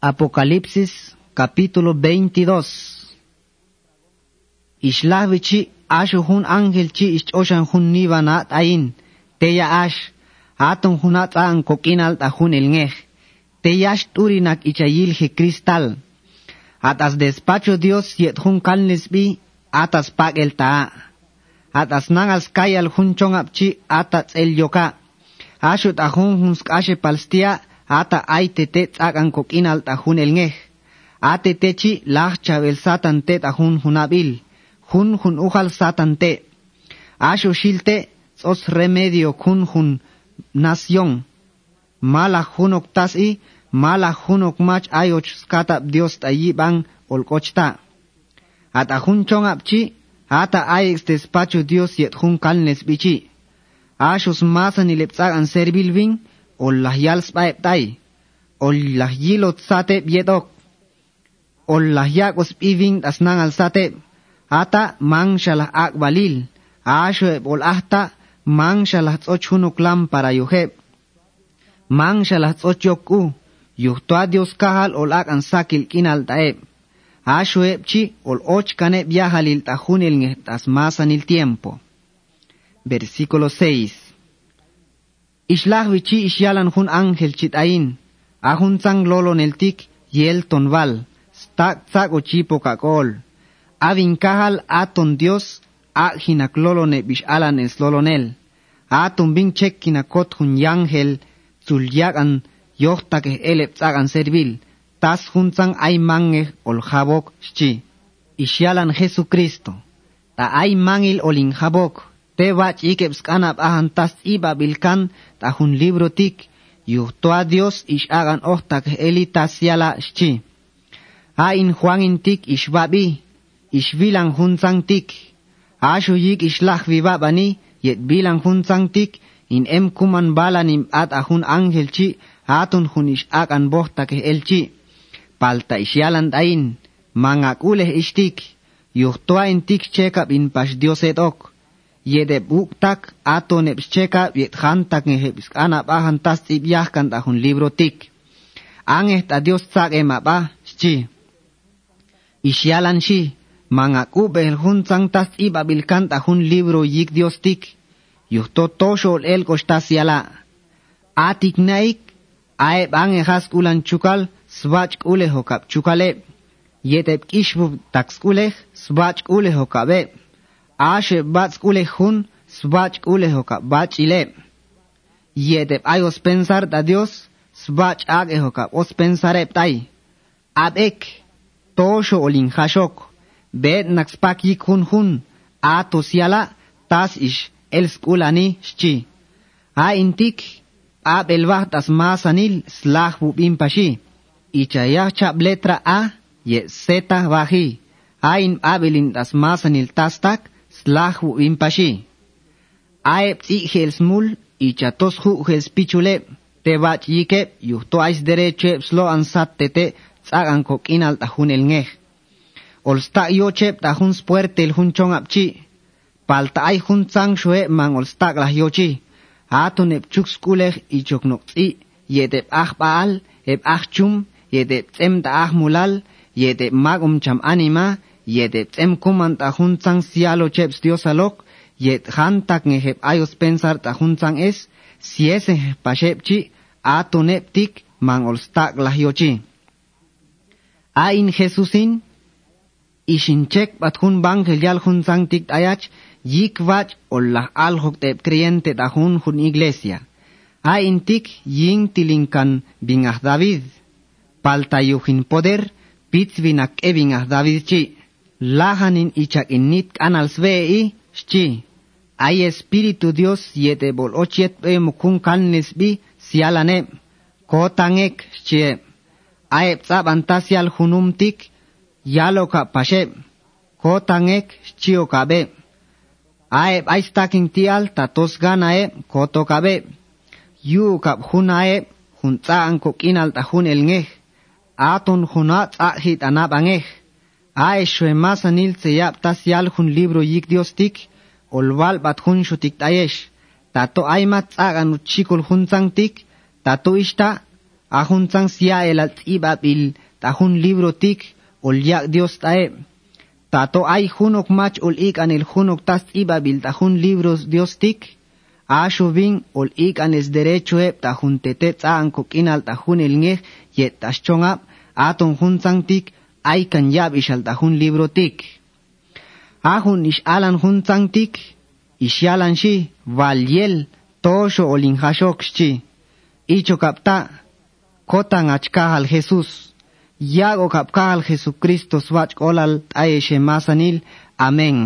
Apocalipsis capítulo 22 Ishlavichi ashu hun ángel chi ichoshan hun nibana ain teya ash atun hunat an kokinal ta hun elngej teyash turinak ichayil he cristal. Atas despacho Dios yet hun kalnes atas pag el ta. Atas nangas kayal hun chongapchi atas el yoka. Ashut ahun hun skashe palstia ata aitete tsakan kokinal ta hun elngej ate techi lah chabel satan te tahun hunabil hun hun ujal satan te. Asho shilte sos remedio kun hun nación. Mala hunok tasi mala hunok mach ayoch skata dios tayi bang olkochta ata hun chong apchi ata ayex despacho dios yet hun kalnes bichi. Ashos masan ileptsak an servil ving ol lah yals baep tay ol lah sate bietok ol lahyak os piving as nang alsate ata mang shalah ak balil asho ol ahta mang shalah tsochunuk para yuheb mang shalah tsochoku yuhtoa dios kahal ol ak an sakil kinal taeb asho chi ol och kane viajalil tajunil ngetas masan el tiempo versículo 6 Ishlah wichi ishyalan hun ángel chitayin ahun sang lolo neltik yel tonval tak tak uchipo kakol. Avin kahal aton Dios a hinaklolone bish alan es lolonel. Aton bin chek hun yangel zulyagan yohtak elep tsagan servil. Tas junzang ay mange ol jabok chi. Isyalan Jesucristo. Ta ay mangil olin jabok. Tevach ikeps kanab ahantas iba bilkan tahun libro tik yuhtua Dios ish agan ohtak eli tasiala shchi. A in tik ish babi, ish bilang hunzang tik. A shu yik ish lach vivabani, yet bilang hunzang tik, in em kuman balanim at ahun angel chi, atun hun ish agan bohtak el chi. Palta ish yalant ain, mangak uleh ish yuhtua in tik chekab in pash Dioset ok yedeb buktak ato nepscheka viet hantak en jebis ana bajan tas tip yahkan tajun libro tik. Ang est adios tzak ema ba, shi. Ishialan shi, man akube el hun zang tas tip abilkan tajun libro yik dios tik. Yuhto tosho el kostas yala. Atik naik, aeb ang ehas kulan chukal, svach kule hokap chukale. Yedeb kishbub takskule, svach kule svach kule hokabe. Ashe bats kule hun, svach hokap bach ile. Yetep ayos pensar da dios, svach age hokap os pensarep tai. Abek, tosho olin hashok, bet nakspak yik hun hun, a tosiala, tas ish, el skulani shchi. A intik, a belvah tas masanil slah bubim pashi, ichayah chap letra A, ye zeta baji, a in abelin tas masanil tastak, slahu impashi. Aep tzik helsmul, ichatos hu helspichule, te bat yike, yuhto aiz dereche, slo ansat tete, tzagan kokin al tahun el ngeh. Olsta yochep tahun spuerte el hun chong apchi, palta ay hun tzang shue man olsta glah yochi. Atun ep chuk skulek, ichok nok tzi, yedep ah baal, ep ah chum, yedep tzem ta ah mulal, yedep magum cham anima, yet etzem kuman tajuntzan sialo cheps dios alok, yet hantak ngejep ayos pensar tajuntzan es, si es pashepchi, ato neptik man olstak lahiochi. Ain Jesusin, ishin chek bat hun bang helial tik ayach, yik vach ol la al hok tep kriente tajun hun iglesia. Ain tik ying tilinkan bingah David, palta yuhin poder, pitz binak e David chi lahanin ichak init kanals vei shchi. Ay Espíritu Dios yete bol ochiet e mukun kannis bi sialane. Kotangek shchi. Ay psab antasial hunumtik yaloka pashe. Kotangek shchio kabe. Ay aistakin tial tatos ganae koto kabe. Yu kap hunae juntaan kokinal tahun elngeh. Atun hunat ahit anabangeh. Aisho emas anil tseyap tas yal libro yik Dios tik, olval bat jun shutik tayesh, tato aima tzagan uchikol jun tzang tik, tato ishta, ajun tzang siya el altibat il libro tik, ol yak Dios tae. Tato ai hunok mach ol ik an el tas ibabil bil tajun libros Dios tik, Asho bin ol ik an es derecho ep tajun tete tzagan kokin al tajun el ngej, yet tashchong ap, aton jun tik, ay kan yab ishal tahun libro tik. Ahun ish alan hun sang tik ish yalan shi valyel tosho olin hashok shi. Icho kapta kotan achkahal Jesús. Yago kapkahal Jesucristo swach olal taeshe masanil. Amén.